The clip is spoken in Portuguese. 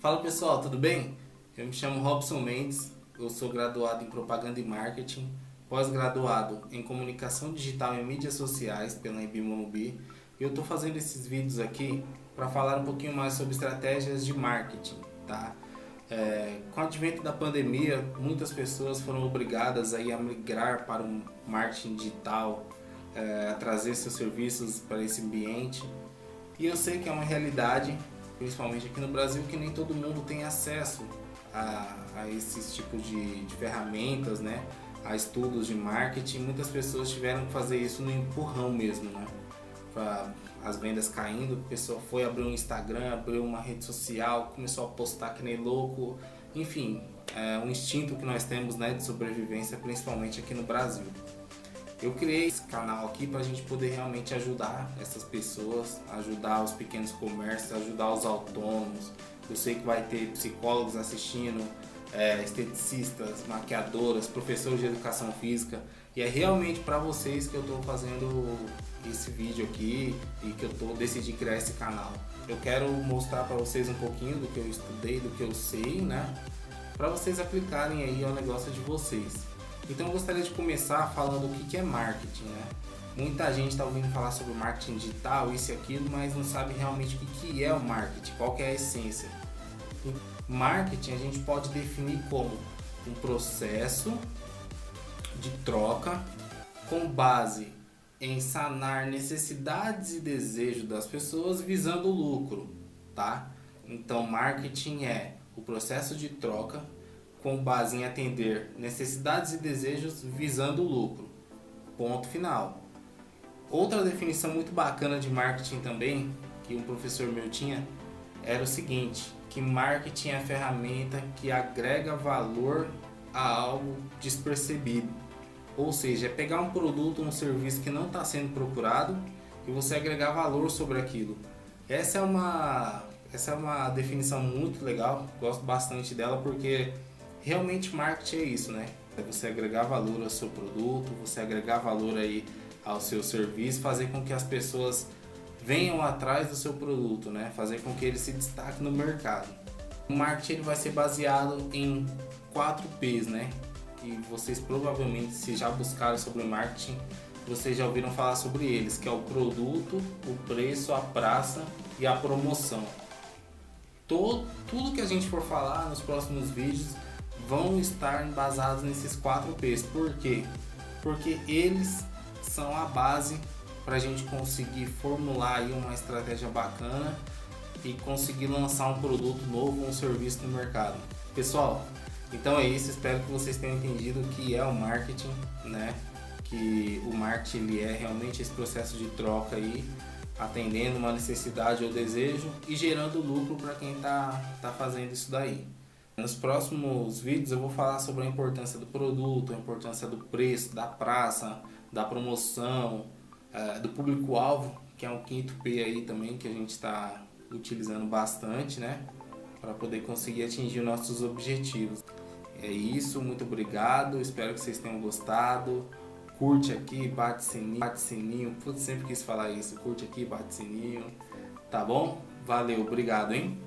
Fala pessoal, tudo bem? Eu me chamo Robson Mendes, eu sou graduado em Propaganda e Marketing, pós-graduado em Comunicação Digital e Mídias Sociais pela Embimonubi e eu estou fazendo esses vídeos aqui para falar um pouquinho mais sobre estratégias de marketing, tá? É, com o advento da pandemia, muitas pessoas foram obrigadas aí a migrar para o marketing digital, é, a trazer seus serviços para esse ambiente. E eu sei que é uma realidade principalmente aqui no Brasil, que nem todo mundo tem acesso a, a esses tipos de, de ferramentas, né? a estudos de marketing. Muitas pessoas tiveram que fazer isso no empurrão mesmo, né? Pra as vendas caindo, a pessoa foi abrir um Instagram, abriu uma rede social, começou a postar que nem louco. Enfim, é um instinto que nós temos né, de sobrevivência, principalmente aqui no Brasil. Eu criei esse canal aqui para a gente poder realmente ajudar essas pessoas, ajudar os pequenos comércios, ajudar os autônomos. Eu sei que vai ter psicólogos assistindo, é, esteticistas, maquiadoras, professores de educação física. E é realmente para vocês que eu estou fazendo esse vídeo aqui e que eu tô decidi criar esse canal. Eu quero mostrar para vocês um pouquinho do que eu estudei, do que eu sei, né? Para vocês aplicarem aí ao negócio de vocês. Então eu gostaria de começar falando o que é marketing, né? Muita gente está ouvindo falar sobre marketing digital, isso e aquilo, mas não sabe realmente o que é o marketing, qual é a essência. marketing a gente pode definir como um processo de troca com base em sanar necessidades e desejos das pessoas visando o lucro, tá? Então marketing é o processo de troca com base em atender necessidades e desejos visando o lucro. Ponto final. Outra definição muito bacana de marketing também, que um professor meu tinha, era o seguinte, que marketing é a ferramenta que agrega valor a algo despercebido. Ou seja, é pegar um produto ou um serviço que não está sendo procurado e você agregar valor sobre aquilo. Essa é uma, essa é uma definição muito legal, gosto bastante dela porque realmente marketing é isso, né? É você agregar valor ao seu produto, você agregar valor aí ao seu serviço, fazer com que as pessoas venham atrás do seu produto, né? Fazer com que ele se destaque no mercado. O marketing ele vai ser baseado em 4 P's, né? Que vocês provavelmente, se já buscaram sobre marketing, vocês já ouviram falar sobre eles, que é o produto, o preço, a praça e a promoção. Todo, tudo que a gente for falar nos próximos vídeos vão estar embasados nesses quatro P's. Por quê? Porque eles são a base para a gente conseguir formular aí uma estratégia bacana e conseguir lançar um produto novo, um serviço no mercado. Pessoal, então é isso. Espero que vocês tenham entendido o que é o marketing, né? Que o marketing ele é realmente esse processo de troca aí, atendendo uma necessidade ou desejo e gerando lucro para quem está tá fazendo isso daí. Nos próximos vídeos eu vou falar sobre a importância do produto, a importância do preço, da praça, da promoção, uh, do público-alvo, que é um quinto P aí também que a gente está utilizando bastante, né? Para poder conseguir atingir nossos objetivos. É isso, muito obrigado, espero que vocês tenham gostado. Curte aqui, bate sininho, bate sininho. Putz, sempre quis falar isso. Curte aqui, bate sininho. Tá bom? Valeu, obrigado, hein?